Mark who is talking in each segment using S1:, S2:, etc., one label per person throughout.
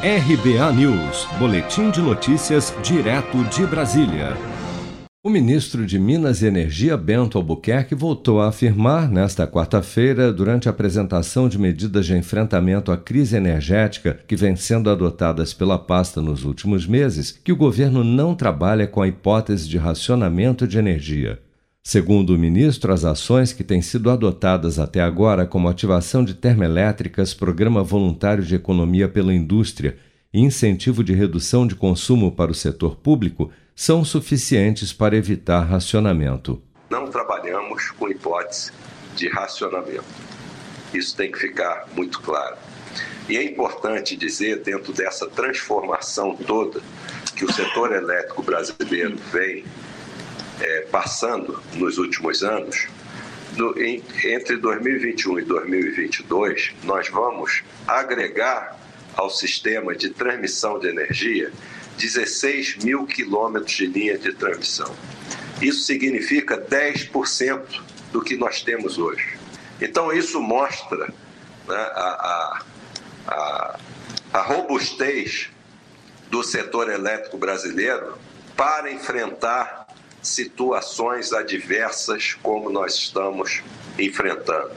S1: RBA News, Boletim de Notícias, direto de Brasília. O ministro de Minas e Energia, Bento Albuquerque, voltou a afirmar nesta quarta-feira, durante a apresentação de medidas de enfrentamento à crise energética que vem sendo adotadas pela pasta nos últimos meses, que o governo não trabalha com a hipótese de racionamento de energia. Segundo o ministro, as ações que têm sido adotadas até agora, como ativação de termoelétricas, programa voluntário de economia pela indústria e incentivo de redução de consumo para o setor público, são suficientes para evitar racionamento.
S2: Não trabalhamos com hipótese de racionamento. Isso tem que ficar muito claro. E é importante dizer, dentro dessa transformação toda que o setor elétrico brasileiro vem é, passando nos últimos anos, no, em, entre 2021 e 2022, nós vamos agregar ao sistema de transmissão de energia 16 mil quilômetros de linha de transmissão. Isso significa 10% do que nós temos hoje. Então, isso mostra né, a, a, a, a robustez do setor elétrico brasileiro para enfrentar situações adversas como nós estamos enfrentando.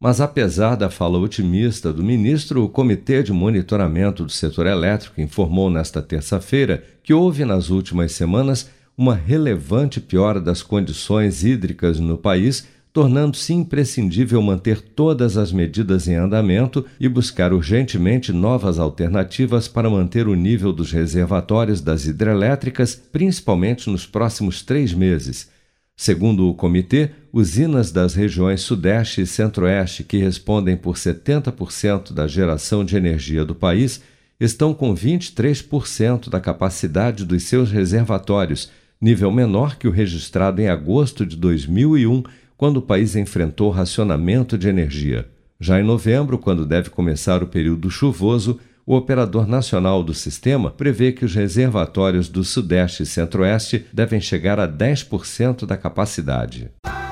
S1: Mas apesar da fala otimista do ministro, o Comitê de Monitoramento do Setor Elétrico informou nesta terça-feira que houve nas últimas semanas uma relevante piora das condições hídricas no país tornando-se imprescindível manter todas as medidas em andamento e buscar urgentemente novas alternativas para manter o nível dos reservatórios das hidrelétricas, principalmente nos próximos três meses. Segundo o comitê, usinas das regiões Sudeste e Centro-Oeste, que respondem por 70% da geração de energia do país, estão com 23% da capacidade dos seus reservatórios, nível menor que o registrado em agosto de 2001 quando o país enfrentou racionamento de energia. Já em novembro, quando deve começar o período chuvoso, o operador nacional do sistema prevê que os reservatórios do Sudeste e Centro-Oeste devem chegar a 10% da capacidade.